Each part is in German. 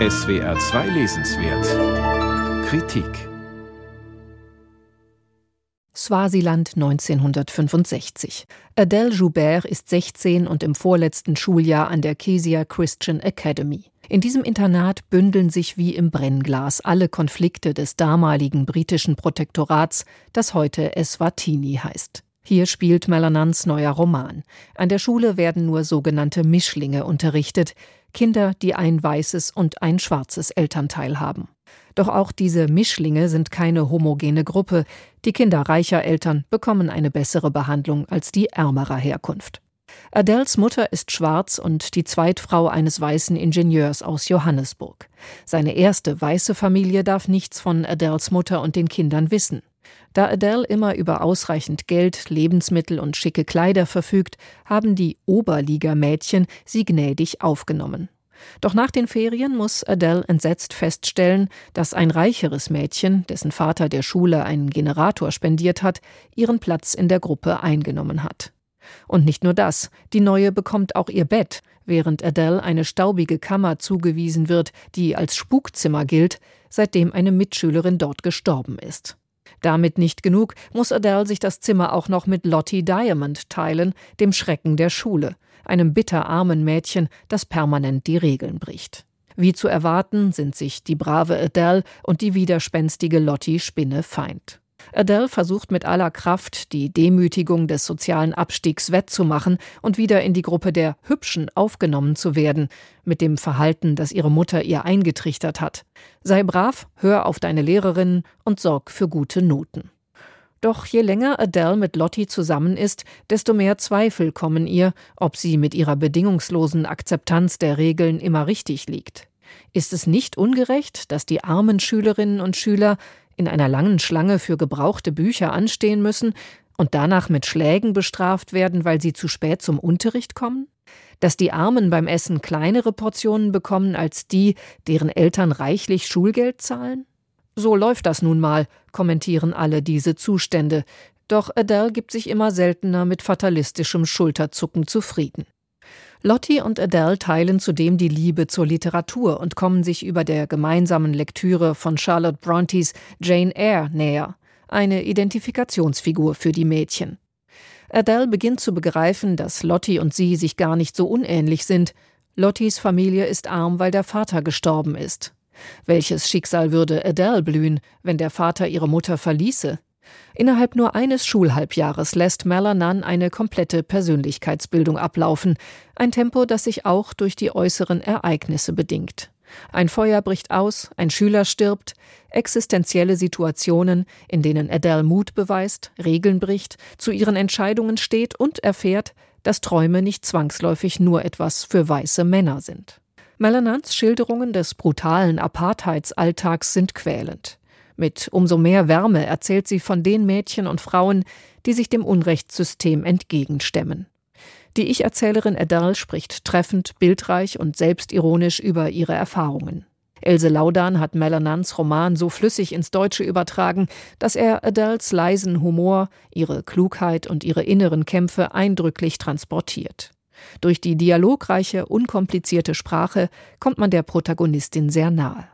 SWR 2 Lesenswert Kritik Swasiland 1965. Adele Joubert ist 16 und im vorletzten Schuljahr an der Kezia Christian Academy. In diesem Internat bündeln sich wie im Brennglas alle Konflikte des damaligen britischen Protektorats, das heute Eswatini heißt. Hier spielt Melanans neuer Roman. An der Schule werden nur sogenannte Mischlinge unterrichtet, Kinder, die ein weißes und ein schwarzes Elternteil haben. Doch auch diese Mischlinge sind keine homogene Gruppe. Die Kinder reicher Eltern bekommen eine bessere Behandlung als die ärmerer Herkunft. Adels Mutter ist schwarz und die Zweitfrau eines weißen Ingenieurs aus Johannesburg. Seine erste weiße Familie darf nichts von Adels Mutter und den Kindern wissen. Da Adele immer über ausreichend Geld, Lebensmittel und schicke Kleider verfügt, haben die Oberligamädchen sie gnädig aufgenommen. Doch nach den Ferien muss Adele entsetzt feststellen, dass ein reicheres Mädchen, dessen Vater der Schule einen Generator spendiert hat, ihren Platz in der Gruppe eingenommen hat. Und nicht nur das, die Neue bekommt auch ihr Bett, während Adele eine staubige Kammer zugewiesen wird, die als Spukzimmer gilt, seitdem eine Mitschülerin dort gestorben ist. Damit nicht genug, muss Adele sich das Zimmer auch noch mit Lottie Diamond teilen, dem Schrecken der Schule, einem bitterarmen Mädchen, das permanent die Regeln bricht. Wie zu erwarten, sind sich die brave Adele und die widerspenstige Lottie Spinne feind. Adele versucht mit aller Kraft, die Demütigung des sozialen Abstiegs wettzumachen und wieder in die Gruppe der Hübschen aufgenommen zu werden, mit dem Verhalten, das ihre Mutter ihr eingetrichtert hat. Sei brav, hör auf deine Lehrerin und sorg für gute Noten. Doch je länger Adele mit Lottie zusammen ist, desto mehr Zweifel kommen ihr, ob sie mit ihrer bedingungslosen Akzeptanz der Regeln immer richtig liegt. Ist es nicht ungerecht, dass die armen Schülerinnen und Schüler in einer langen Schlange für gebrauchte Bücher anstehen müssen und danach mit Schlägen bestraft werden, weil sie zu spät zum Unterricht kommen? Dass die Armen beim Essen kleinere Portionen bekommen als die, deren Eltern reichlich Schulgeld zahlen? So läuft das nun mal, kommentieren alle diese Zustände, doch Adele gibt sich immer seltener mit fatalistischem Schulterzucken zufrieden. Lottie und Adele teilen zudem die Liebe zur Literatur und kommen sich über der gemeinsamen Lektüre von Charlotte Brontës Jane Eyre näher, eine Identifikationsfigur für die Mädchen. Adele beginnt zu begreifen, dass Lottie und sie sich gar nicht so unähnlich sind. Lotties Familie ist arm, weil der Vater gestorben ist. Welches Schicksal würde Adele blühen, wenn der Vater ihre Mutter verließe? Innerhalb nur eines Schulhalbjahres lässt Malanan eine komplette Persönlichkeitsbildung ablaufen, ein Tempo, das sich auch durch die äußeren Ereignisse bedingt. Ein Feuer bricht aus, ein Schüler stirbt, existenzielle Situationen, in denen Adele Mut beweist, Regeln bricht, zu ihren Entscheidungen steht und erfährt, dass Träume nicht zwangsläufig nur etwas für weiße Männer sind. Melanans Schilderungen des brutalen Apartheidsalltags sind quälend. Mit umso mehr Wärme erzählt sie von den Mädchen und Frauen, die sich dem Unrechtssystem entgegenstemmen. Die Ich-Erzählerin Adele spricht treffend, bildreich und selbstironisch über ihre Erfahrungen. Else Laudan hat Melanans Roman so flüssig ins Deutsche übertragen, dass er Adels leisen Humor, ihre Klugheit und ihre inneren Kämpfe eindrücklich transportiert. Durch die dialogreiche, unkomplizierte Sprache kommt man der Protagonistin sehr nahe.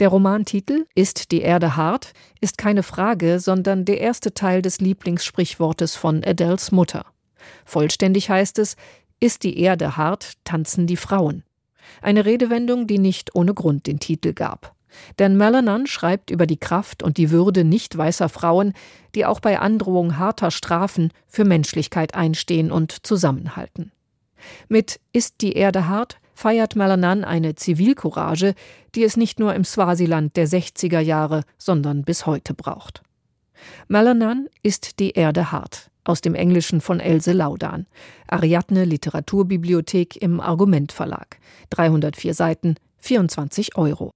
Der Romantitel Ist die Erde hart ist keine Frage, sondern der erste Teil des Lieblingssprichwortes von Adels Mutter. Vollständig heißt es Ist die Erde hart, tanzen die Frauen. Eine Redewendung, die nicht ohne Grund den Titel gab. Denn Melanan schreibt über die Kraft und die Würde nicht weißer Frauen, die auch bei Androhung harter Strafen für Menschlichkeit einstehen und zusammenhalten. Mit Ist die Erde hart feiert Malanan eine Zivilcourage, die es nicht nur im Swasiland der 60er Jahre, sondern bis heute braucht. Malanan ist die Erde hart. Aus dem Englischen von Else Laudan. Ariadne Literaturbibliothek im Argument Verlag. 304 Seiten, 24 Euro.